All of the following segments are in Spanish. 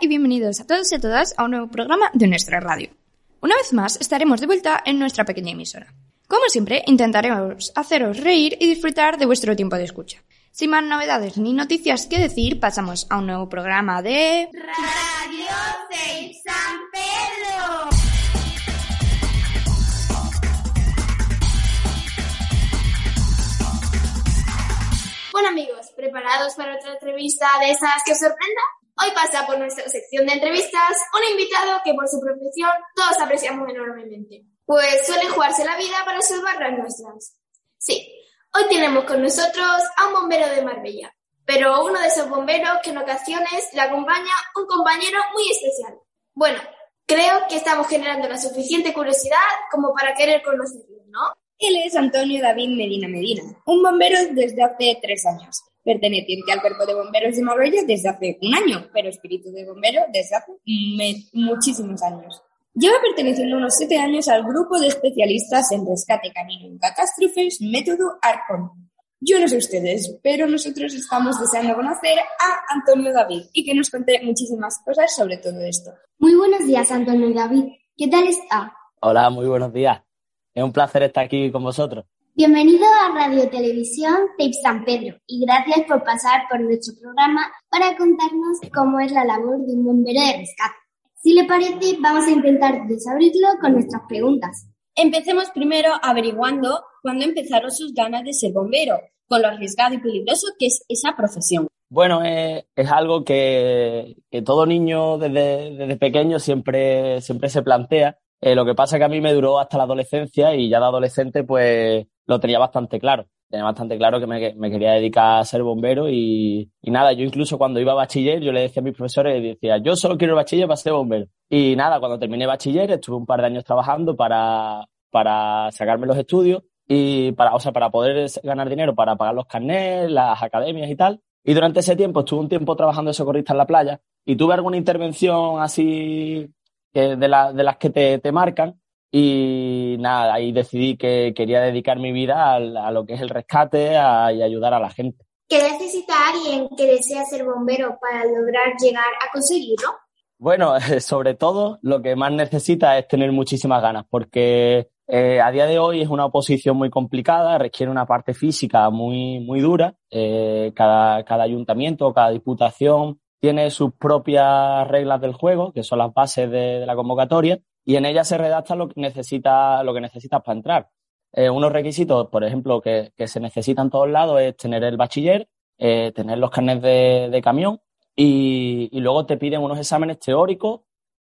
Y bienvenidos a todos y a todas a un nuevo programa de nuestra radio. Una vez más estaremos de vuelta en nuestra pequeña emisora. Como siempre, intentaremos haceros reír y disfrutar de vuestro tiempo de escucha. Sin más novedades ni noticias que decir, pasamos a un nuevo programa de... Radio de San Pedro. Bueno amigos, ¿preparados para otra entrevista de esas que sorprenda? Hoy pasa por nuestra sección de entrevistas un invitado que por su profesión todos apreciamos enormemente, pues suele jugarse la vida para salvar las nuestras. Sí, hoy tenemos con nosotros a un bombero de Marbella, pero uno de esos bomberos que en ocasiones le acompaña un compañero muy especial. Bueno, creo que estamos generando la suficiente curiosidad como para querer conocerlo, ¿no? Él es Antonio David Medina Medina, un bombero desde hace tres años, perteneciente al cuerpo de bomberos de Marbella desde hace un año, pero espíritu de bombero desde hace me- muchísimos años. Lleva perteneciendo unos siete años al grupo de especialistas en rescate canino en catástrofes, método ARCON. Yo no sé ustedes, pero nosotros estamos deseando conocer a Antonio David y que nos cuente muchísimas cosas sobre todo esto. Muy buenos días, Antonio y David. ¿Qué tal está? Hola, muy buenos días. Es un placer estar aquí con vosotros. Bienvenido a Radio Televisión Tape San Pedro y gracias por pasar por nuestro programa para contarnos cómo es la labor de un bombero de rescate. Si le parece, vamos a intentar desabrirlo con nuestras preguntas. Empecemos primero averiguando cuándo empezaron sus ganas de ser bombero, con lo arriesgado y peligroso que es esa profesión. Bueno, es, es algo que, que todo niño desde, desde pequeño siempre, siempre se plantea. Eh, lo que pasa es que a mí me duró hasta la adolescencia y ya de adolescente pues lo tenía bastante claro. Tenía bastante claro que me, quería dedicar a ser bombero y, nada, yo incluso cuando iba a bachiller yo le decía a mis profesores, decía, yo solo quiero el bachiller para ser bombero. Y nada, cuando terminé bachiller estuve un par de años trabajando para, para sacarme los estudios y para, o sea, para poder ganar dinero para pagar los carnets, las academias y tal. Y durante ese tiempo estuve un tiempo trabajando de socorrista en la playa y tuve alguna intervención así que de, la- de las que te, te marcan y nada, ahí decidí que quería dedicar mi vida a, lo que es el rescate a- y ayudar a la gente. ¿Qué necesita alguien que desea ser bombero para lograr llegar a conseguirlo? Bueno, sobre todo lo que más necesita es tener muchísimas ganas, porque eh, a día de hoy es una oposición muy complicada, requiere una parte física muy, muy dura. Eh, cada, cada ayuntamiento, cada diputación tiene sus propias reglas del juego, que son las bases de, la convocatoria, y en ellas se redacta lo que necesita, lo que necesitas para entrar. Eh, unos requisitos, por ejemplo, que, se necesitan en todos lados es tener el bachiller, eh, tener los carnets de, camión y, luego te piden unos exámenes teóricos,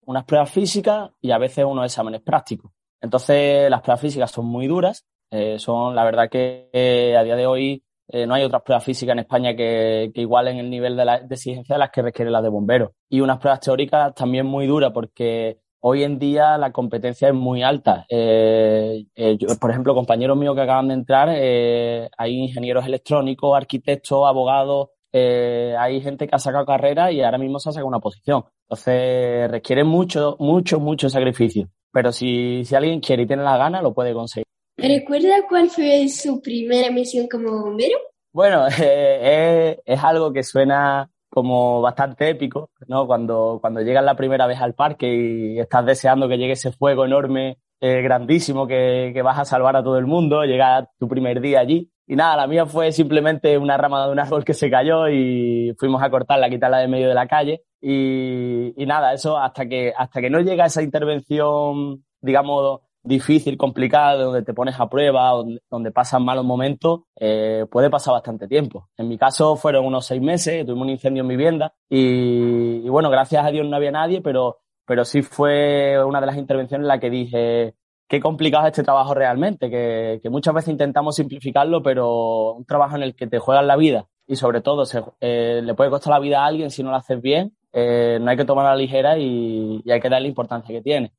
unas pruebas físicas y a veces unos exámenes prácticos. Entonces, las pruebas físicas son muy duras, eh, son la verdad que a día de hoy eh, no hay otras pruebas físicas en España que, igualen el nivel de, la, de exigencia de las que requiere la de bomberos. Y unas pruebas teóricas también muy duras porque hoy en día la competencia es muy alta. Eh, eh, yo, por ejemplo, compañeros míos que acaban de entrar, eh, hay ingenieros electrónicos, arquitectos, abogados, hay gente que ha sacado carrera y ahora mismo se ha sacado una posición. Entonces requiere mucho, mucho, mucho sacrificio. Pero si, si alguien quiere y tiene la gana, lo puede conseguir. ¿Recuerda cuál fue su primera misión como bombero? Bueno, eh, es, algo que suena como bastante épico, ¿no? Cuando, cuando llegas la primera vez al parque y estás deseando que llegue ese fuego enorme, eh, grandísimo, que, que vas a salvar a todo el mundo, llega tu primer día allí. Y nada, la mía fue simplemente una rama de un árbol que se cayó y fuimos a cortarla, a quitarla de medio de la calle. Y, y nada, eso hasta que, hasta que no llega esa intervención, digamos, difícil, complicada, donde te pones a prueba, donde, pasan malos momentos, eh, puede pasar bastante tiempo. En mi caso fueron unos seis meses, tuvimos un incendio en mi vivienda y, bueno, gracias a Dios no había nadie, pero, pero sí fue una de las intervenciones en la que dije, qué complicado es este trabajo realmente, que, muchas veces intentamos simplificarlo, pero un trabajo en el que te juegas la vida y sobre todo se, eh, le puede costar la vida a alguien si no lo haces bien. Eh, no hay que tomar la ligera y, y hay que darle la importancia que tiene.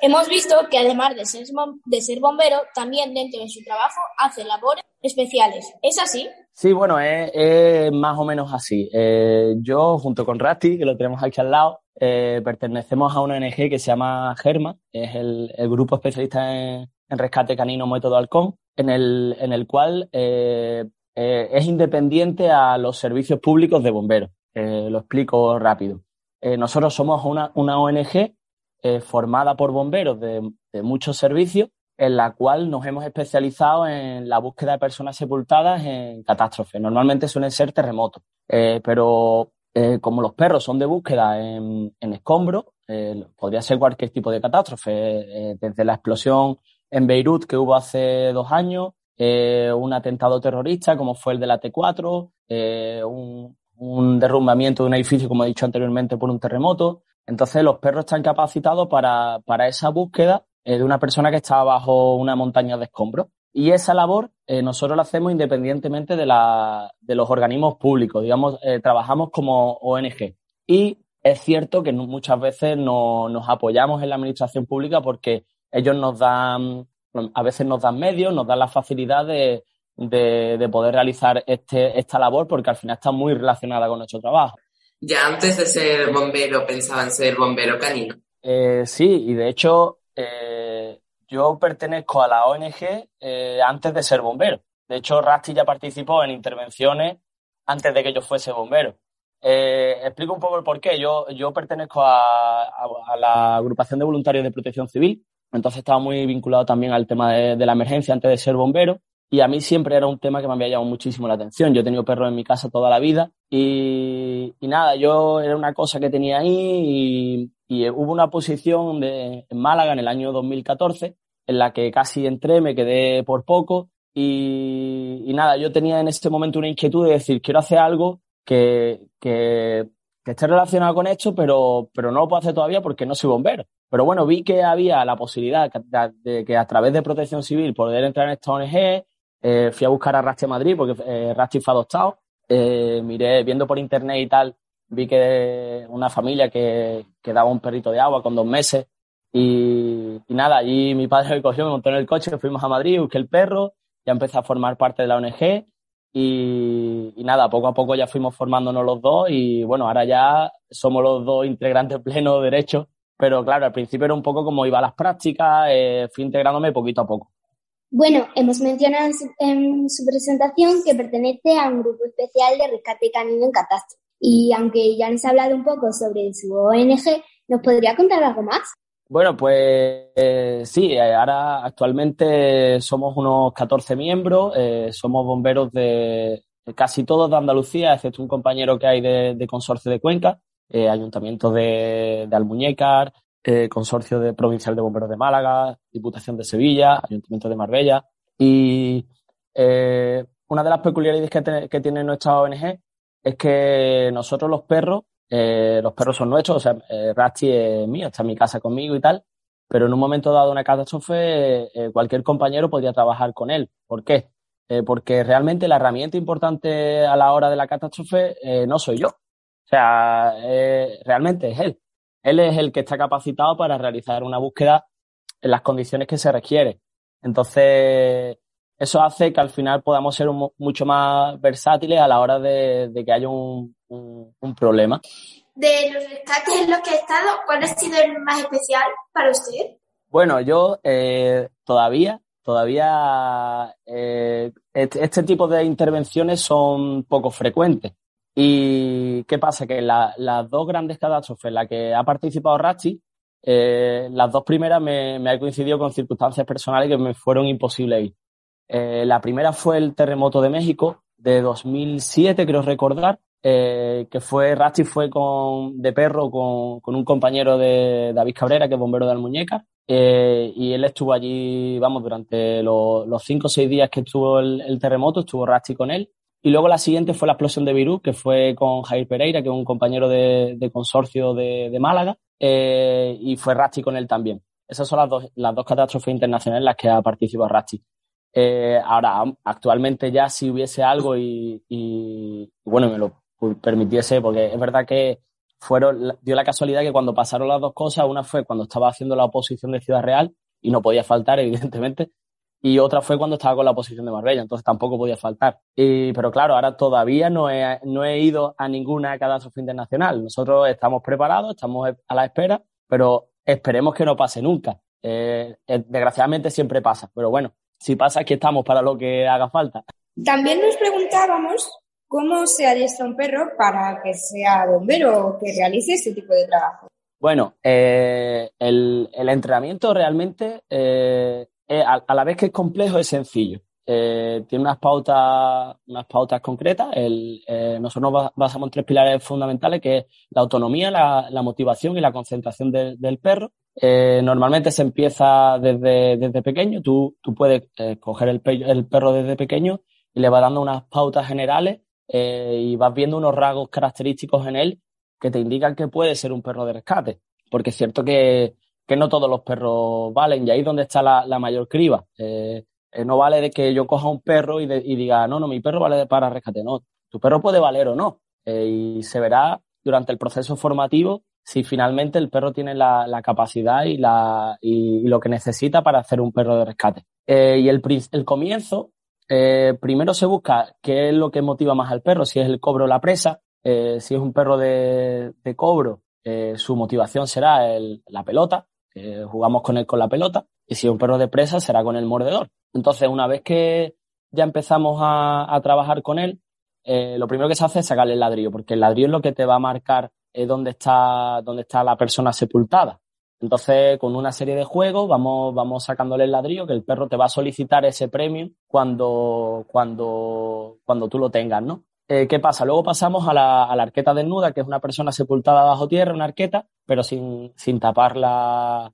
Hemos visto que además de ser, de ser bombero, también dentro de su trabajo hace labores especiales. ¿Es así? Sí, bueno, es, más o menos así. Eh, yo, junto con Rasti, que lo tenemos aquí al lado, eh, pertenecemos a una ONG que se llama GERMA, es el, grupo especialista en, rescate canino método halcón, en el, en el cual eh, eh, es independiente a los servicios públicos de bomberos. Lo explico rápido. Nosotros somos una, una ONG eh, formada por bomberos de, muchos servicios en la cual nos hemos especializado en la búsqueda de personas sepultadas en catástrofes. Normalmente suelen ser terremotos, eh, pero eh, como los perros son de búsqueda en, escombros, podría ser cualquier tipo de catástrofe, desde la explosión en Beirut que hubo hace dos años, un atentado terrorista como fue el de la T4, eh, un, un derrumbamiento de un edificio, como he dicho anteriormente, por un terremoto. Entonces los perros están capacitados para, para esa búsqueda eh, de una persona que está bajo una montaña de escombros. Y esa labor eh, nosotros la hacemos independientemente de, la, de los organismos públicos, digamos, eh, trabajamos como ONG. Y es cierto que muchas veces no- nos apoyamos en la administración pública porque ellos nos dan, a veces nos dan medios, nos dan la facilidad de, de, de poder realizar este, esta labor porque al final está muy relacionada con nuestro trabajo. Ya antes de ser bombero pensaban ser bombero canino. Eh, sí, y de hecho eh, yo pertenezco a la ONG eh, antes de ser bombero. De hecho, Rasti ya participó en intervenciones antes de que yo fuese bombero. Explico un poco el porqué. Yo, yo pertenezco a, la agrupación de voluntarios de protección civil, entonces estaba muy vinculado también al tema de la emergencia antes de ser bombero. Y a mí siempre era un tema que me había llamado muchísimo la atención. Yo he tenido perros en mi casa toda la vida y, y nada, yo era una cosa que tenía ahí y, y hubo una posición de, en Málaga en el año 2014 en la que casi entré, me quedé por poco y, y nada, yo tenía en ese momento una inquietud de decir, quiero hacer algo que, que, que esté relacionado con esto, pero, pero no lo puedo hacer todavía porque no soy bombero. Pero bueno, vi que había la posibilidad de que a través de protección civil poder entrar en esta ONG, eh, fui a buscar a Rasti a Madrid porque eh, Rasti fue adoptado, eh, miré, viendo por internet y tal, vi que una familia que, que daba un perrito de agua con dos meses y, y nada, allí mi padre me cogió, me montó en el coche, fuimos a Madrid, busqué el perro, ya empecé a formar parte de la ONG y, y nada, poco a poco ya fuimos formándonos los dos y bueno, ahora ya somos los dos integrantes pleno derecho, pero claro, al principio era un poco como iba a las prácticas, eh, fui integrándome poquito a poco. Bueno, hemos mencionado en su, en su presentación que pertenece a un grupo especial de rescate canino en catástrofe. Y aunque ya nos ha hablado un poco sobre su ONG, ¿nos podría contar algo más? Bueno, pues sí, ahora actualmente somos unos 14 miembros, eh, somos bomberos de, casi todos de Andalucía, excepto un compañero que hay de, Consorcio de Cuenca, eh, Ayuntamiento de, de Almuñécar, eh, Consorcio de Provincial de Bomberos de Málaga, Diputación de Sevilla, Ayuntamiento de Marbella. Y eh, una de las peculiaridades que, te- que tiene nuestra ONG es que nosotros los perros eh, los perros son nuestros, o sea, Rusty es mío, está en mi casa conmigo y tal, pero en un momento dado una catástrofe, cualquier compañero podría trabajar con él. ¿Por qué? Porque realmente la herramienta importante a la hora de la catástrofe no soy yo. O sea, realmente es él. Él es el que está capacitado para realizar una búsqueda en las condiciones que se requiere. Entonces, eso hace que al final podamos ser un- mucho más versátiles a la hora de, de que haya un, un- un problema. De los rescates en los que ha estado, ¿cuál ha sido el más especial para usted? Bueno, yo eh, todavía, todavía eh, este, este tipo de intervenciones son poco frecuentes. ¿Y qué pasa? Que la- las dos grandes catástrofes en las que ha participado Rachi, eh, las dos primeras me, me coincidido con circunstancias personales que me fueron imposibles ir. Eh, la primera fue el terremoto de México de 2007, creo recordar, eh, que fue, Rachi fue con, de perro con, con un compañero de David Cabrera, que es bombero de Almuñeca, eh, y él estuvo allí, vamos, durante lo- los cinco o seis días que estuvo el, el terremoto, estuvo Rachi con él. Y luego la siguiente fue la explosión de Virú, que fue con Jair Pereira, que es un compañero de, consorcio de, Málaga, eh, y fue Rachi con él también. Esas son las dos, las dos catástrofes internacionales en las que ha participado Rachi. Eh, ahora, actualmente ya si hubiese algo y, y, bueno, me lo permitiese, porque es verdad que fueron, dio la casualidad que cuando pasaron las dos cosas, una fue cuando estaba haciendo la oposición de Ciudad Real y no podía faltar, evidentemente, y otra fue cuando estaba con la oposición de Marbella, entonces tampoco podía faltar. Y, pero claro, ahora todavía no he, no he ido a ninguna catástrofe internacional. Nosotros estamos preparados, estamos a la espera, pero esperemos que no pase nunca. Eh, eh, desgraciadamente siempre pasa, pero bueno, si pasa aquí estamos para lo que haga falta. También nos preguntábamos cómo se adiestra un perro para que sea bombero o que realice este tipo de trabajo. Bueno, eh, el, el, entrenamiento realmente eh, a, la vez que es complejo, es sencillo. Eh, tiene unas pautas, unas pautas concretas. Eh, nosotros nos basamos en tres pilares fundamentales, que es la autonomía, la, motivación y la concentración del perro. Eh, normalmente se empieza desde, desde pequeño. Tú, tú puedes eh, coger el, el, perro desde pequeño y le vas dando unas pautas generales y vas viendo unos rasgos característicos en él que te indican que puede ser un perro de rescate. Porque es cierto que que no todos los perros valen y ahí es donde está la, mayor criba. Eh, eh, no vale de que yo coja un perro y, diga, no, no, mi perro vale para rescate. No, tu perro puede valer o no. Eh, y se verá durante el proceso formativo si finalmente el perro tiene la, capacidad y, la, y, lo que necesita para hacer un perro de rescate. y el, el comienzo, primero se busca qué es lo que motiva más al perro, si es el cobro o la presa. si es un perro de, de cobro, su motivación será la pelota, jugamos con él con la pelota y si es un perro de presa será con el mordedor. Entonces, una vez que ya empezamos a, trabajar con él, eh, lo primero que se hace es sacarle el ladrillo, porque el ladrillo es lo que te va a marcar eh, dónde, está, dónde está la persona sepultada. Entonces, con una serie de juegos, vamos, vamos sacándole el ladrillo, que el perro te va a solicitar ese premio cuando, cuando, cuando tú lo tengas, ¿no? Eh, ¿Qué pasa? Luego pasamos a la, a la, arqueta desnuda, que es una persona sepultada bajo tierra, una arqueta, pero sin, tapar la,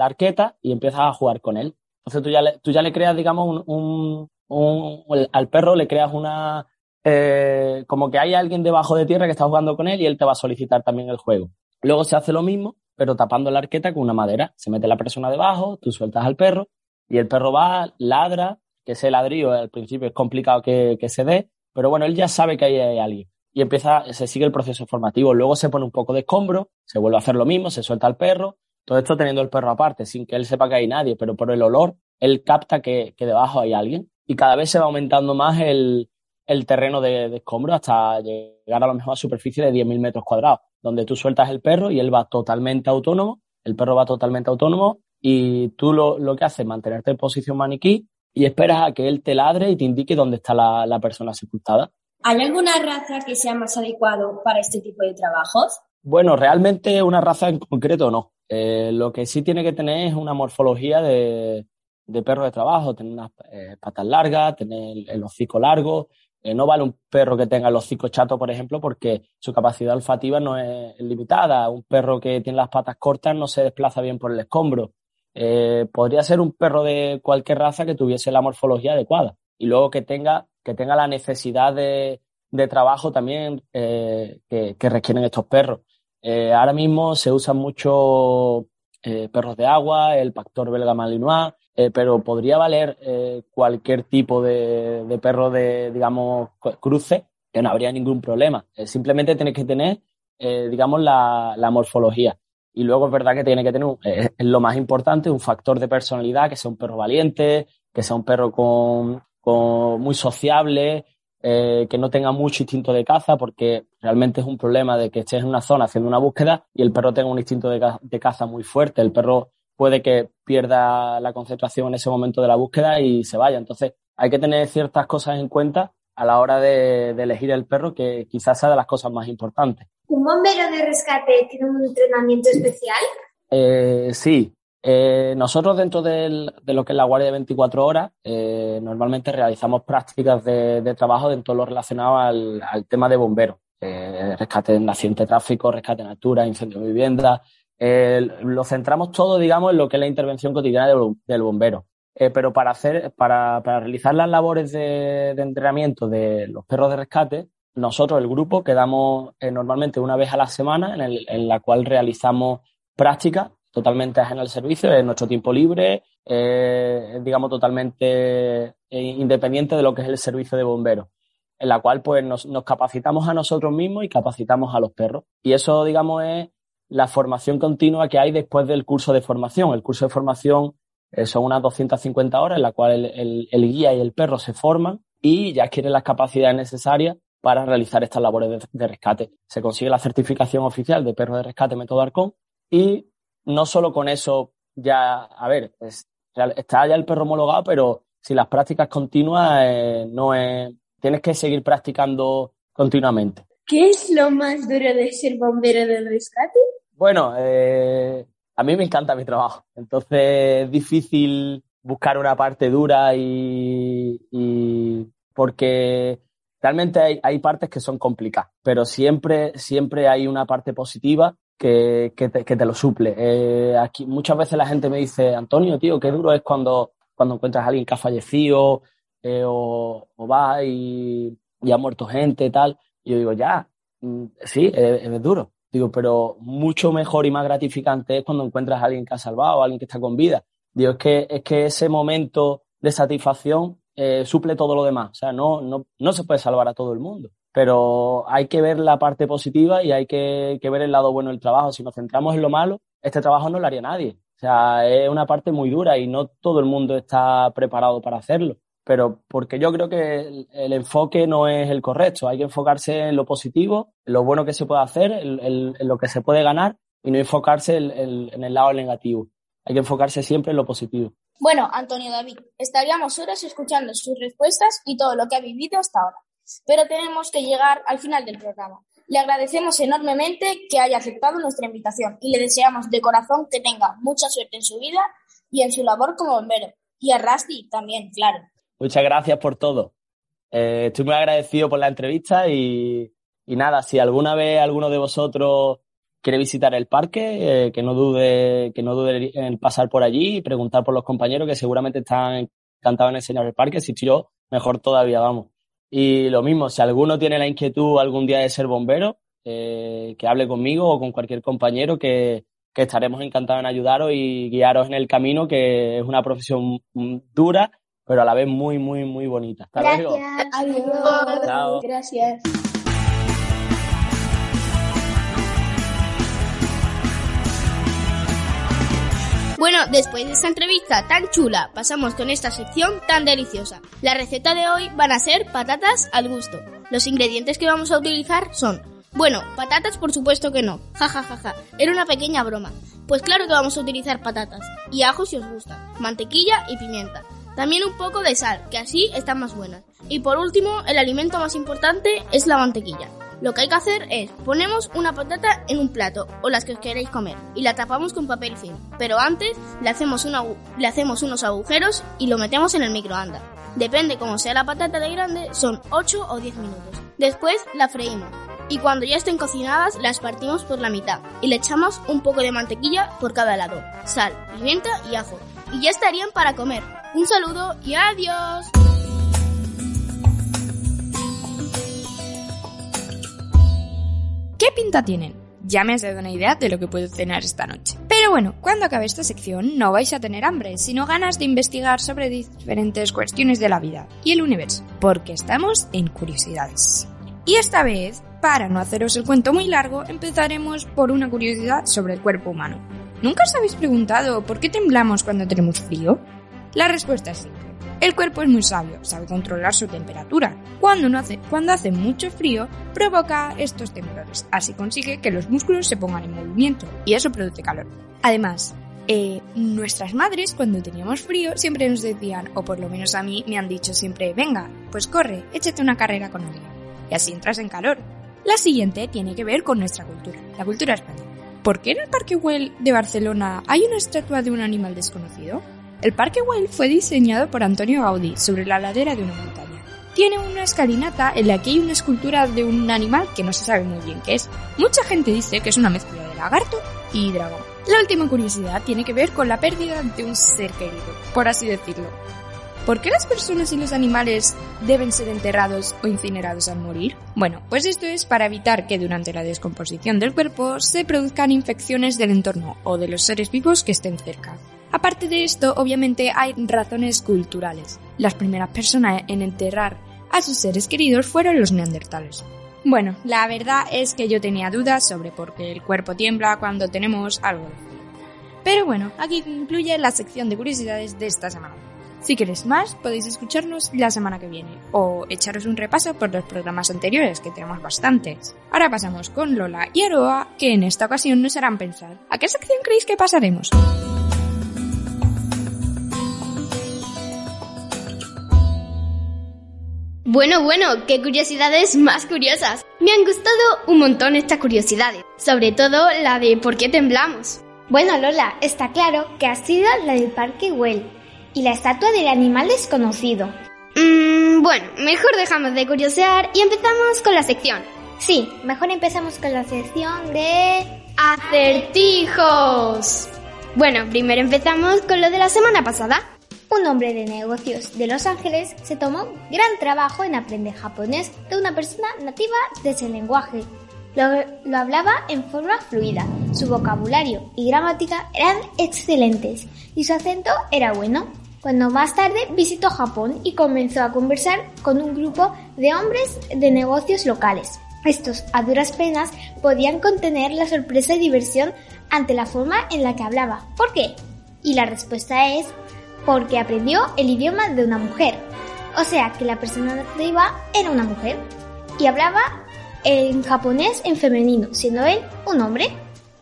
arqueta y empiezas a jugar con él. Entonces tú ya le, creas, digamos, un al perro le creas una, eh, como que hay alguien debajo de tierra que está jugando con él y él te va a solicitar también el juego. Luego se hace lo mismo, pero tapando la arqueta con una madera. Se mete la persona debajo, tú sueltas al perro y el perro va, ladra, que ese ladrillo al principio es complicado que, que se dé, pero bueno, él ya sabe que ahí hay alguien. Y empieza, se sigue el proceso formativo. Luego se pone un poco de escombro, se vuelve a hacer lo mismo, se suelta al perro, todo esto teniendo el perro aparte, sin que él sepa que hay nadie, pero por el olor, él capta que, que debajo hay alguien. Y cada vez se va aumentando más el, el terreno de, escombro hasta llegar a lo mejor a superficie de 10.000 metros cuadrados, donde tú sueltas el perro y él va totalmente autónomo, el perro va totalmente autónomo y tú lo, lo que haces es mantenerte en posición maniquí y esperas a que él te ladre y te indique dónde está la, la persona sepultada. ¿Hay alguna raza que sea más adecuado para este tipo de trabajos? Bueno, realmente una raza en concreto no. Eh, lo que sí tiene que tener es una morfología de, de perro de trabajo, tener unas eh, patas largas, tener el, el hocico largo. Eh, no vale un perro que tenga el hocico chato, por ejemplo, porque su capacidad olfativa no es limitada. Un perro que tiene las patas cortas no se desplaza bien por el escombro. Eh, podría ser un perro de cualquier raza que tuviese la morfología adecuada y luego que tenga, que tenga la necesidad de, de trabajo también eh, que, requieren estos perros. Eh, ahora mismo se usan mucho eh, perros de agua, el pastor belga malinois, pero podría valer cualquier tipo de, de, perro de, digamos, cruce, que no habría ningún problema. simplemente tienes que tener, digamos, la, la morfología. Y luego es verdad que tiene que tener, un, es, es, lo más importante, un factor de personalidad, que sea un perro valiente, que sea un perro con, muy sociable, eh, que no tenga mucho instinto de caza, porque realmente es un problema de que estés en una zona haciendo una búsqueda y el perro tenga un instinto de, caza, de caza muy fuerte. El perro puede que pierda la concentración en ese momento de la búsqueda y se vaya. Entonces hay que tener ciertas cosas en cuenta a la hora de, de, elegir el perro, que quizás sea de las cosas más importantes. ¿Un bombero de rescate tiene un entrenamiento especial? Eh, sí. Eh, nosotros dentro del, de lo que es la guardia de 24 horas, eh, normalmente realizamos prácticas de, de, trabajo dentro de lo relacionado al, al tema de bomberos. Eh, rescate en accidente de tráfico, rescate en altura, incendio de vivienda. lo centramos todo, digamos, en lo que es la intervención cotidiana del, del bombero. Eh, pero para hacer, para, para realizar las labores de, de, entrenamiento de los perros de rescate, nosotros, el grupo, quedamos eh, normalmente una vez a la semana en, el, la cual realizamos prácticas totalmente ajena al servicio, en nuestro tiempo libre, eh, digamos, totalmente eh, independiente de lo que es el servicio de bomberos, en la cual pues nos, capacitamos a nosotros mismos y capacitamos a los perros. Y eso, digamos, es la formación continua que hay después del curso de formación. El curso de formación son unas 250 horas en la cual el, el, el, guía y el perro se forman y ya adquieren las capacidades necesarias para realizar estas labores de, de rescate. Se consigue la certificación oficial de perro de rescate método Arcón y no solo con eso ya, a ver, es, está ya el perro homologado, pero si las prácticas continuas, eh, no es, tienes que seguir practicando continuamente. ¿Qué es lo más duro de ser bombero de rescate? Bueno, eh, a mí me encanta mi trabajo, entonces es difícil buscar una parte dura y, y porque realmente hay, hay, partes que son complicadas, pero siempre, siempre hay una parte positiva que, que, te, que te, lo suple. Eh, aquí muchas veces la gente me dice, Antonio, tío, qué duro es cuando, cuando encuentras a alguien que ha fallecido eh, o, o, va y, y, ha muerto gente tal. Y yo digo, ya, mm, sí, es, es, duro. Digo, pero mucho mejor y más gratificante es cuando encuentras a alguien que ha salvado, a alguien que está con vida. Digo, es que, es que ese momento de satisfacción eh, suple todo lo demás. O sea, no, no, no se puede salvar a todo el mundo pero hay que ver la parte positiva y hay que, que, ver el lado bueno del trabajo. Si nos centramos en lo malo, este trabajo no lo haría nadie. O sea, es una parte muy dura y no todo el mundo está preparado para hacerlo. Pero porque yo creo que el, enfoque no es el correcto. Hay que enfocarse en lo positivo, en lo bueno que se puede hacer, en, lo que se puede ganar y no enfocarse en, en el lado negativo. Hay que enfocarse siempre en lo positivo. Bueno, Antonio David, estaríamos horas escuchando sus respuestas y todo lo que ha vivido hasta ahora pero tenemos que llegar al final del programa. Le agradecemos enormemente que haya aceptado nuestra invitación y le deseamos de corazón que tenga mucha suerte en su vida y en su labor como bombero. Y a Rusty también, claro. Muchas gracias por todo. Eh, estoy muy agradecido por la entrevista y, y, nada, si alguna vez alguno de vosotros quiere visitar el parque, eh, que no dude, que no dude en pasar por allí y preguntar por los compañeros que seguramente están encantados en enseñar el parque. Si yo, mejor todavía, vamos. Y lo mismo, si alguno tiene la inquietud algún día de ser bombero, eh, que hable conmigo o con cualquier compañero que, que, estaremos encantados en ayudaros y guiaros en el camino, que es una profesión dura, pero a la vez muy, muy, muy bonita. Hasta Gracias. luego. Adiós. Chao. Gracias. Bueno, después de esta entrevista tan chula, pasamos con esta sección tan deliciosa. La receta de hoy van a ser patatas al gusto. Los ingredientes que vamos a utilizar son, bueno, patatas por supuesto que no, jajajaja, ja, ja, ja. era una pequeña broma. Pues claro que vamos a utilizar patatas, y ajo si os gusta, mantequilla y pimienta. También un poco de sal, que así están más buenas. Y por último, el alimento más importante es la mantequilla. Lo que hay que hacer es, ponemos una patata en un plato o las que os queréis comer y la tapamos con papel film. Pero antes le hacemos, unos agujeros y lo metemos en el microondas. Depende cómo sea la patata de grande, son 8 o 10 minutos. Después la freímos y cuando ya estén cocinadas las partimos por la mitad y le echamos un poco de mantequilla por cada lado, sal, pimienta y ajo. Y ya estarían para comer. Un saludo y adiós. ¿Qué pinta tienen? Ya me has dado una idea de lo que puedo cenar esta noche. Pero bueno, cuando acabe esta sección no vais a tener hambre, sino ganas de investigar sobre diferentes cuestiones de la vida y el universo, porque estamos en curiosidades. Y esta vez, para no haceros el cuento muy largo, empezaremos por una curiosidad sobre el cuerpo humano. ¿Nunca os habéis preguntado por qué temblamos cuando tenemos frío? La respuesta es simple. El cuerpo es muy sabio, sabe controlar su temperatura. Cuando, hace mucho frío, provoca estos temblores. Así consigue que los músculos se pongan en movimiento y eso produce calor. Además, eh, nuestras madres cuando teníamos frío siempre nos decían, o por lo menos a mí me han dicho siempre, venga, pues corre, échate una carrera con alguien. Y así entras en calor. La siguiente tiene que ver con nuestra cultura, la cultura española. ¿Por qué en el Parque Güell de Barcelona hay una estatua de un animal desconocido? El Parque Güell fue diseñado por Antonio Gaudí sobre la ladera de una montaña. Tiene una escalinata en la que hay una escultura de un animal que no se sabe muy bien qué es. Mucha gente dice que es una mezcla de lagarto y dragón. La última curiosidad tiene que ver con la pérdida de un ser querido, por así decirlo. ¿Por qué las personas y los animales deben ser enterrados o incinerados al morir? Bueno, pues esto es para evitar que durante la descomposición del cuerpo se produzcan infecciones del entorno o de los seres vivos que estén cerca. Aparte de esto, obviamente hay razones culturales. Las primeras personas en enterrar a sus seres queridos fueron los neandertales. Bueno, la verdad es que yo tenía dudas sobre por qué el cuerpo tiembla cuando tenemos algo. Pero bueno, aquí concluye la sección de curiosidades de esta semana. Si queréis más, podéis escucharnos la semana que viene o echaros un repaso por los programas anteriores, que tenemos bastantes. Ahora pasamos con Lola y Aroa, que en esta ocasión nos harán pensar. ¿A qué sección creéis que pasaremos? Bueno, bueno, qué curiosidades más curiosas. Me han gustado un montón estas curiosidades, sobre todo la de por qué temblamos. Bueno, Lola, está claro que ha sido la del Parque Güell y la estatua del animal desconocido. Mmm, bueno, mejor dejamos de curiosear y empezamos con la sección. Sí, mejor empezamos con la sección de... ¡Acertijos! Bueno, primero empezamos con lo de la semana pasada. Un hombre de negocios de Los Ángeles se tomó gran trabajo en aprender japonés de una persona nativa de ese lenguaje. Lo, lo, hablaba en forma fluida, su vocabulario y gramática eran excelentes y su acento era bueno. Cuando más tarde visitó Japón y comenzó a conversar con un grupo de hombres de negocios locales. Estos, a duras penas, podían contener la sorpresa y diversión ante la forma en la que hablaba. ¿Por qué? Y la respuesta es porque aprendió el idioma de una mujer. O sea que la persona nativa era una mujer y hablaba en japonés en femenino, siendo él un hombre.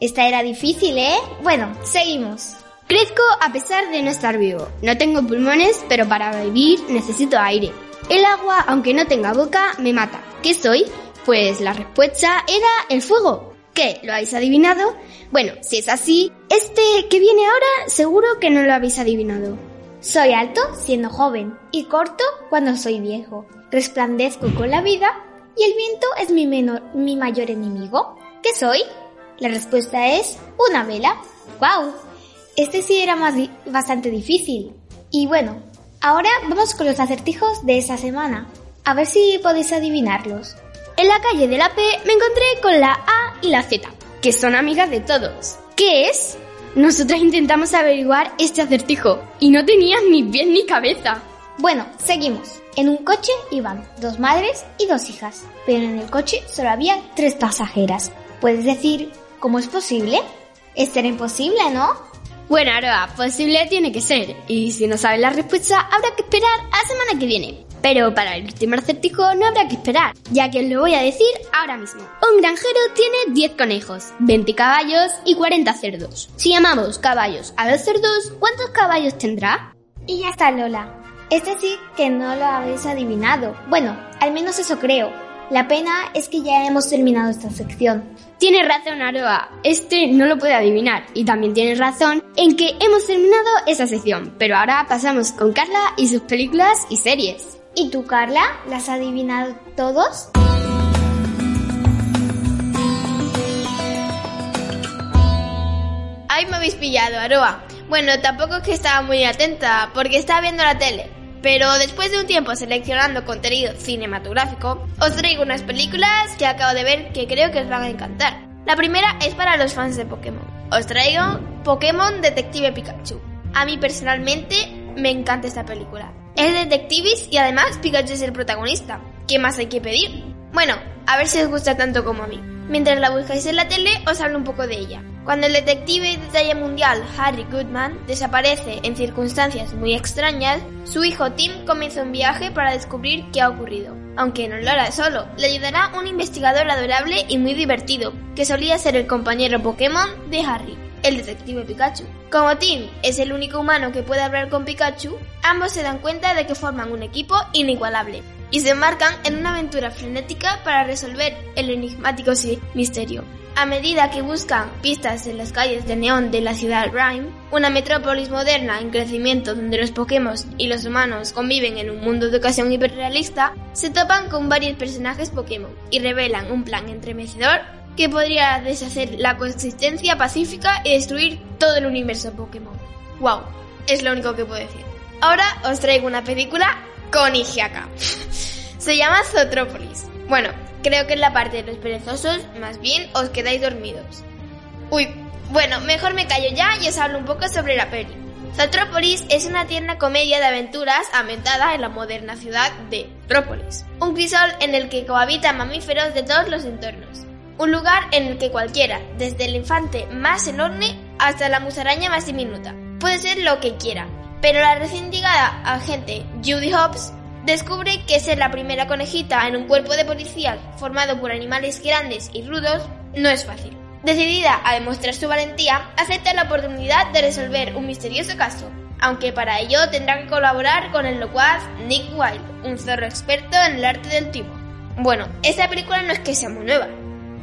Esta era difícil, ¿eh? Bueno, seguimos. Crezco a pesar de no estar vivo. No tengo pulmones, pero para vivir necesito aire. El agua, aunque no tenga boca, me mata. ¿Qué soy? Pues la respuesta era el fuego. ¿Qué? ¿Lo habéis adivinado? Bueno, si es así, este que viene ahora seguro que no lo habéis adivinado. Soy alto siendo joven y corto cuando soy viejo. Resplandezco con la vida y el viento es mi, mayor enemigo. ¿Qué soy? La respuesta es una vela. ¡Wow! Este sí era más bastante difícil. Y bueno, ahora vamos con los acertijos de esta semana. A ver si podéis adivinarlos. En la calle de la P me encontré con la A y la Z, que son amigas de todos. ¿Qué es? Nosotras intentamos averiguar este acertijo y no tenían ni pies ni cabeza. Bueno, seguimos. En un coche iban dos madres y dos hijas, pero en el coche solo había tres pasajeras. ¿Puedes decir cómo es posible? Esto era imposible, ¿no? Bueno, ahora, posible tiene que ser, y si no sabes la respuesta, habrá que esperar a la semana que viene. Pero para el último acertijo no habrá que esperar, ya que os lo voy a decir ahora mismo. Un granjero tiene 10 conejos, 20 caballos y 40 cerdos. Si llamamos caballos a los cerdos, ¿cuántos caballos tendrá? Y ya está, Lola. Este sí que no lo habéis adivinado. Bueno, al menos eso creo. La pena es que ya hemos terminado esta sección. Tienes razón, Aroa. Este no lo puede adivinar. Y también tienes razón en que hemos terminado esa sección. Pero ahora pasamos con Carla y sus películas y series. ¿Y tú, Carla? ¿Las has adivinado todos? Ahí me habéis pillado, Aroa. Bueno, tampoco es que estaba muy atenta, porque estaba viendo la tele. Pero después de un tiempo seleccionando contenido cinematográfico, os traigo unas películas que acabo de ver que creo que os van a encantar. La primera es para los fans de Pokémon. Os traigo Pokémon Detective Pikachu. A mí personalmente me encanta esta película. Es detectivis y además Pikachu es el protagonista. ¿Qué más hay que pedir? Bueno, a ver si os gusta tanto como a mí. Mientras la buscáis en la tele, os hablo un poco de ella. Cuando el detective de talla mundial Harry Goodman desaparece en circunstancias muy extrañas, su hijo Tim comienza un viaje para descubrir qué ha ocurrido. Aunque no lo hará solo, le ayudará un investigador adorable y muy divertido, que solía ser el compañero Pokémon de Harry, el detective Pikachu. Como Tim es el único humano que puede hablar con Pikachu, ambos se dan cuenta de que forman un equipo inigualable y se embarcan en una aventura frenética para resolver el enigmático misterio. A medida que buscan pistas en las calles de neón de la ciudad Rhyme, una metrópolis moderna en crecimiento donde los Pokémon y los humanos conviven en un mundo de ocasión hiperrealista, se topan con varios personajes Pokémon y revelan un plan entremecedor que podría deshacer la coexistencia pacífica y destruir todo el universo Pokémon. ¡Wow! Es lo único que puedo decir. Ahora os traigo una película con. Se llama Zootropolis. Bueno, creo que en la parte de los perezosos, más bien os quedáis dormidos. Uy, bueno, mejor me callo ya y os hablo un poco sobre la peli. Zaltrópolis es una tierna comedia de aventuras ambientada en la moderna ciudad de Trópolis, un crisol en el que cohabitan mamíferos de todos los entornos. Un lugar en el que cualquiera, desde el infante más enorme hasta la musaraña más diminuta, puede ser lo que quiera. Pero la recién llegada agente Judy Hobbs descubre que ser la primera conejita en un cuerpo de policía formado por animales grandes y rudos no es fácil. Decidida a demostrar su valentía, acepta la oportunidad de resolver un misterioso caso, aunque para ello tendrá que colaborar con el locuaz Nick Wilde, un zorro experto en el arte del timo. Bueno, esta película no es que sea muy nueva.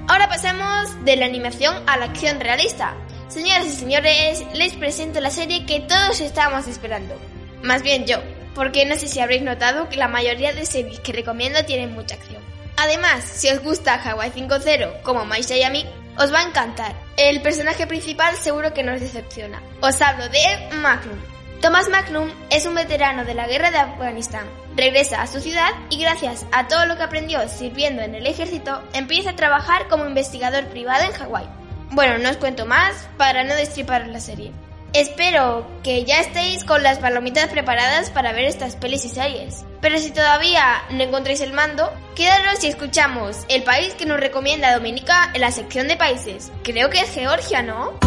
Ahora pasamos de la animación a la acción realista. Señoras y señores, les presento la serie que todos estábamos esperando. Más bien yo, porque no sé si habréis notado que la mayoría de series que recomiendo tienen mucha acción. Además, si os gusta Hawaii 5.0 como Maisha y a mí, os va a encantar. El personaje principal seguro que no os decepciona. Os hablo de Magnum. Thomas Magnum es un veterano de la guerra de Afganistán. Regresa a su ciudad y gracias a todo lo que aprendió sirviendo en el ejército, empieza a trabajar como investigador privado en Hawái. Bueno, no os cuento más para no destriparos la serie. Espero que ya estéis con las palomitas preparadas para ver estas pelis y series. Pero si todavía no encontráis el mando, quédanos y escuchamos el país que nos recomienda Dominica en la sección de países. Creo que es Georgia, ¿no?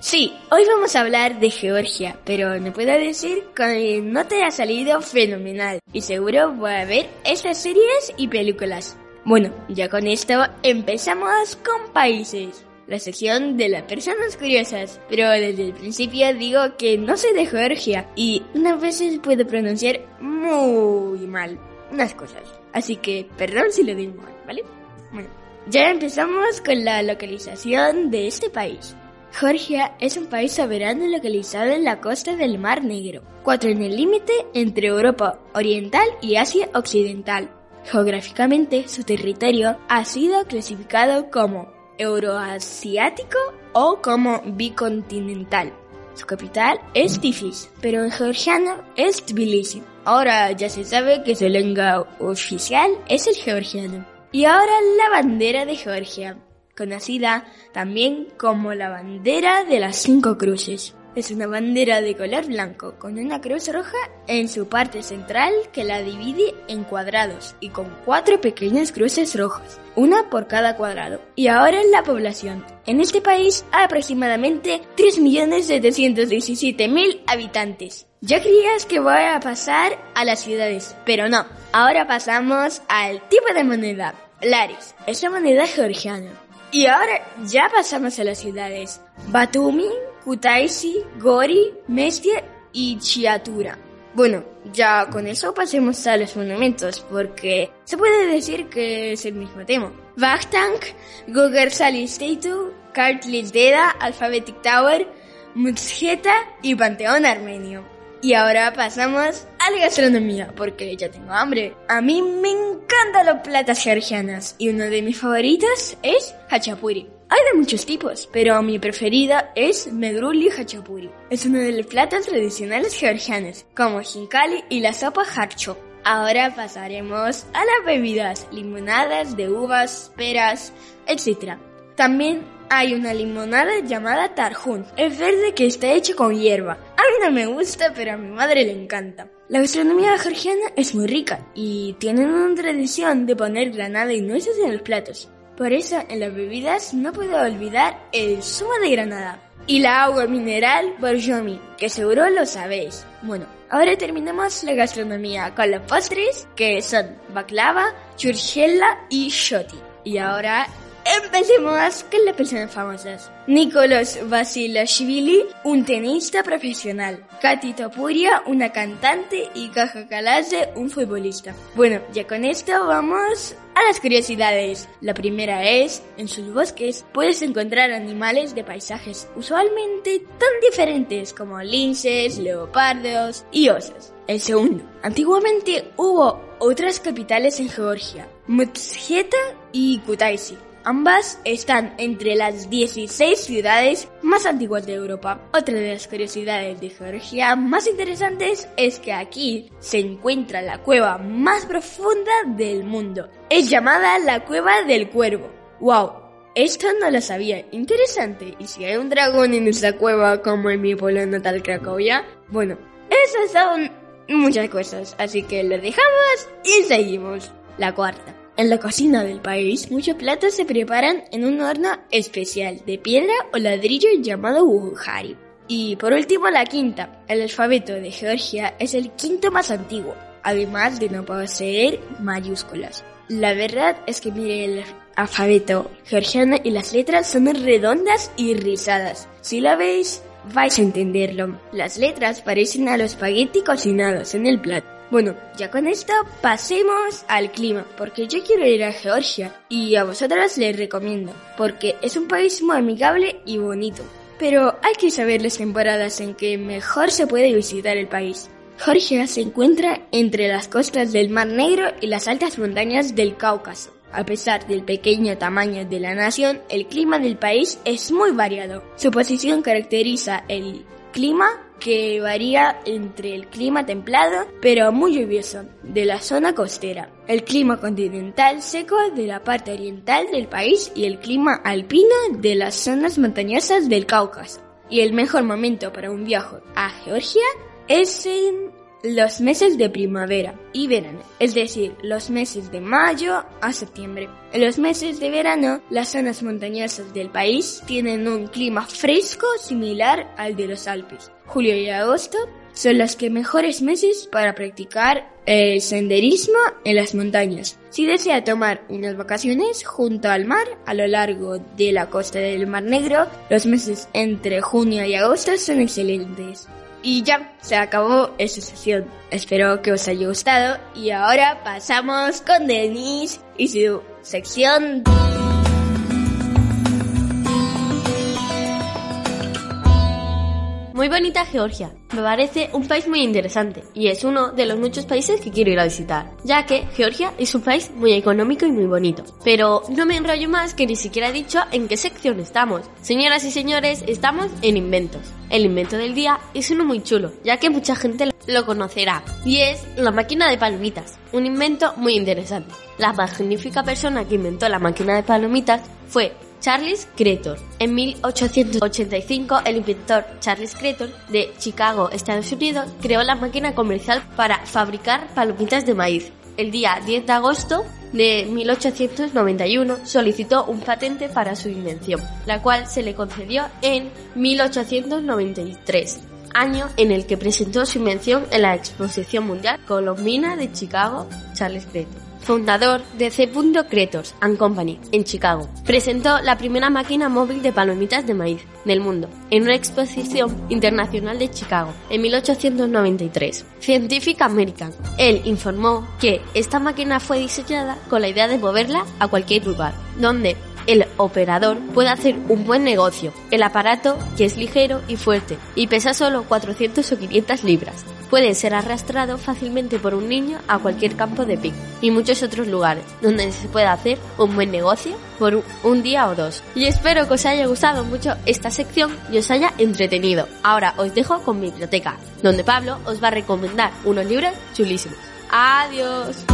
Sí, hoy vamos a hablar de Georgia, pero no puedo decir que no te ha salido fenomenal y seguro voy a ver estas series y películas. Bueno, ya con esto empezamos con países, la sección de las personas curiosas, pero desde el principio digo que no soy de Georgia y unas veces puedo pronunciar muy mal unas cosas, así que perdón si lo digo mal, ¿vale? Bueno, ya empezamos con la localización de este país. Georgia es un país soberano localizado en la costa del Mar Negro, cuatro en el límite entre Europa Oriental y Asia Occidental. Geográficamente, su territorio ha sido clasificado como euroasiático o como bicontinental. Su capital es Tiflis, pero en georgiano es Tbilisi. Ahora ya se sabe que su lengua oficial es el georgiano. Y ahora la bandera de Georgia conocida también como la bandera de las cinco cruces. Es una bandera de color blanco con una cruz roja en su parte central que la divide en cuadrados y con cuatro pequeñas cruces rojas, una por cada cuadrado. Y ahora la población. En este país hay aproximadamente 3.717.000 habitantes. Ya creías que voy a pasar a las ciudades, pero no. Ahora pasamos al tipo de moneda. Laris, es la moneda georgiana. Y ahora ya pasamos a las ciudades. Batumi, Kutaisi, Gori, Mestia y Chiatura. Bueno, ya con eso pasemos a los monumentos, porque se puede decir que es el mismo tema. Vachtank, Gogersali Statue, Cartilage Deda, Alphabetic Tower, Mutsjeta y Panteón Armenio. Y ahora pasamos a la gastronomía, porque ya tengo hambre. A mí me encantan las platas georgianas y uno de mis favoritos es hachapuri. Hay de muchos tipos, pero mi preferida es Megruli Hachapuri. Es uno de los platos tradicionales georgianos, como jinkali y la sopa harcho. Ahora pasaremos a las bebidas, limonadas de uvas, peras, etc. También hay una limonada llamada tarjun. Es verde que está hecha con hierba. A mí no me gusta, pero a mi madre le encanta. La gastronomía georgiana es muy rica y tienen una tradición de poner granada y nueces en los platos. Por eso en las bebidas no puedo olvidar el zumo de granada y la agua mineral Borjomi, que seguro lo sabéis. Bueno, ahora terminamos la gastronomía con los postres que son baklava, churchella y shoti. Y ahora Empecemos con las personas famosas. Nicolás Vasilashvili, un tenista profesional. Katy Topuria, una cantante. Y Kaja Kalase, un futbolista. Bueno, ya con esto vamos a las curiosidades. La primera es, en sus bosques puedes encontrar animales de paisajes usualmente tan diferentes como linces, leopardos y osos. El segundo, antiguamente hubo otras capitales en Georgia, Mutsjeta y Kutaisi. Ambas están entre las 16 ciudades más antiguas de Europa. Otra de las curiosidades de Georgia más interesantes es que aquí se encuentra la cueva más profunda del mundo. Es llamada la Cueva del Cuervo. ¡Wow! Esto no lo sabía. Interesante. ¿Y si hay un dragón en esa cueva como en mi pueblo natal Cracovia? Bueno, esas son muchas cosas. Así que lo dejamos y seguimos. La cuarta. En la cocina del país, muchos platos se preparan en un horno especial de piedra o ladrillo llamado Wuhari. Y por último, la quinta. El alfabeto de Georgia es el quinto más antiguo, además de no poseer mayúsculas. La verdad es que mire el alfabeto georgiano y las letras son redondas y rizadas. Si la veis, vais a entenderlo. Las letras parecen a los espagueti cocinados en el plato. Bueno, ya con esto pasemos al clima, porque yo quiero ir a Georgia y a vosotras les recomiendo, porque es un país muy amigable y bonito. Pero hay que saber las temporadas en que mejor se puede visitar el país. Georgia se encuentra entre las costas del Mar Negro y las altas montañas del Cáucaso. A pesar del pequeño tamaño de la nación, el clima del país es muy variado. Su posición caracteriza el clima que varía entre el clima templado pero muy lluvioso de la zona costera, el clima continental seco de la parte oriental del país y el clima alpino de las zonas montañosas del Cáucaso. Y el mejor momento para un viaje a Georgia es en los meses de primavera y verano, es decir, los meses de mayo a septiembre. En los meses de verano, las zonas montañosas del país tienen un clima fresco similar al de los Alpes. Julio y agosto son los que mejores meses para practicar el senderismo en las montañas. Si desea tomar unas vacaciones junto al mar a lo largo de la costa del Mar Negro, los meses entre junio y agosto son excelentes. Y ya, se acabó esta sesión. Espero que os haya gustado y ahora pasamos con Denise y su sección... Muy bonita Georgia. Me parece un país muy interesante y es uno de los muchos países que quiero ir a visitar, ya que Georgia es un país muy económico y muy bonito. Pero no me enrollo más que ni siquiera he dicho en qué sección estamos. Señoras y señores, estamos en inventos. El invento del día es uno muy chulo, ya que mucha gente lo conocerá, y es la máquina de palomitas, un invento muy interesante. La magnífica persona que inventó la máquina de palomitas fue Charles Cretor. En 1885, el inventor Charles Cretor de Chicago, Estados Unidos, creó la máquina comercial para fabricar palomitas de maíz. El día 10 de agosto de 1891 solicitó un patente para su invención, la cual se le concedió en 1893 año en el que presentó su invención en la Exposición Mundial Colombina de Chicago, Charles Cretor fundador de C. Cretors and Company en Chicago, presentó la primera máquina móvil de palomitas de maíz del mundo en una exposición internacional de Chicago en 1893. Scientific American. Él informó que esta máquina fue diseñada con la idea de moverla a cualquier lugar, donde el operador puede hacer un buen negocio. El aparato, que es ligero y fuerte y pesa solo 400 o 500 libras, puede ser arrastrado fácilmente por un niño a cualquier campo de pic y muchos otros lugares donde se puede hacer un buen negocio por un día o dos. Y espero que os haya gustado mucho esta sección y os haya entretenido. Ahora os dejo con mi biblioteca, donde Pablo os va a recomendar unos libros chulísimos. Adiós.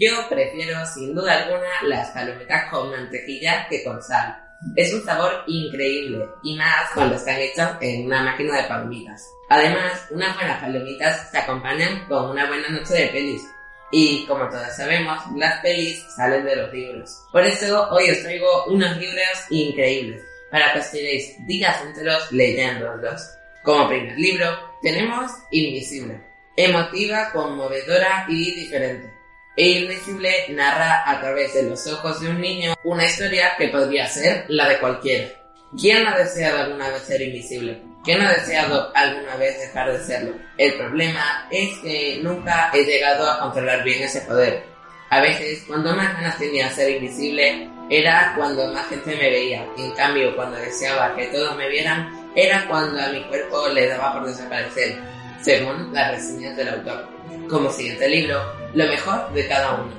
Yo prefiero sin duda alguna las palomitas con mantequilla que con sal. Es un sabor increíble y más cuando están hechos en una máquina de palomitas. Además, unas buenas palomitas se acompañan con una buena noche de pelis. Y como todos sabemos, las pelis salen de los libros. Por eso hoy os traigo unos libros increíbles para que os tiréis días enteros leyéndolos. Como primer libro tenemos Invisible, emotiva, conmovedora y diferente. El Invisible narra a través de los ojos de un niño una historia que podría ser la de cualquiera. ¿Quién ha deseado alguna vez ser invisible? ¿Quién ha deseado alguna vez dejar de serlo? El problema es que nunca he llegado a controlar bien ese poder. A veces, cuando más ganas tenía ser invisible, era cuando más gente me veía. En cambio, cuando deseaba que todos me vieran, era cuando a mi cuerpo le daba por desaparecer, según las reseñas del autor. Como siguiente libro, lo mejor de cada uno.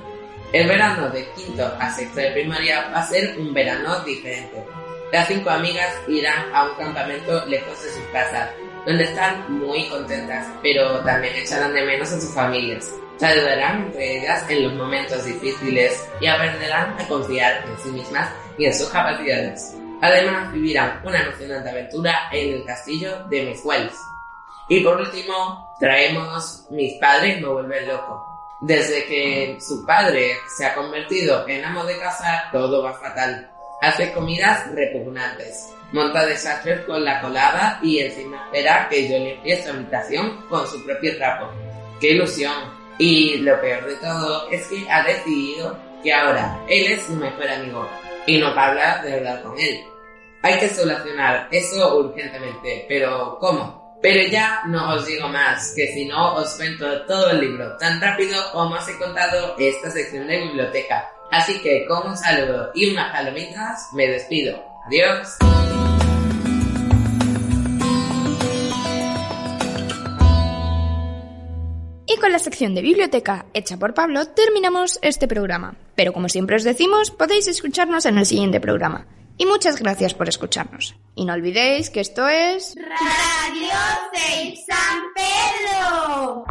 El verano de quinto a sexto de primaria va a ser un verano diferente. Las cinco amigas irán a un campamento lejos de sus casas, donde están muy contentas, pero también echarán de menos a sus familias. Se ayudarán entre ellas en los momentos difíciles y aprenderán a confiar en sí mismas y en sus capacidades. Además, vivirán una emocionante aventura en el castillo de Miss Wells. Y por último, traemos Mis padres me vuelven loco. Desde que su padre se ha convertido en amo de casa, todo va fatal. Hace comidas repugnantes, monta desastres con la colada y encima espera que yo limpie su habitación con su propio trapo. ¡Qué ilusión! Y lo peor de todo es que ha decidido que ahora él es su mejor amigo y no habla de hablar con él. Hay que solucionar eso urgentemente, pero ¿cómo? Pero ya no os digo más, que si no os cuento todo el libro tan rápido como os he contado esta sección de biblioteca. Así que con un saludo y unas palomitas me despido. Adiós. Y con la sección de biblioteca hecha por Pablo terminamos este programa. Pero como siempre os decimos, podéis escucharnos en el siguiente programa. Y muchas gracias por escucharnos. Y no olvidéis que esto es... Radio 6 San Pedro.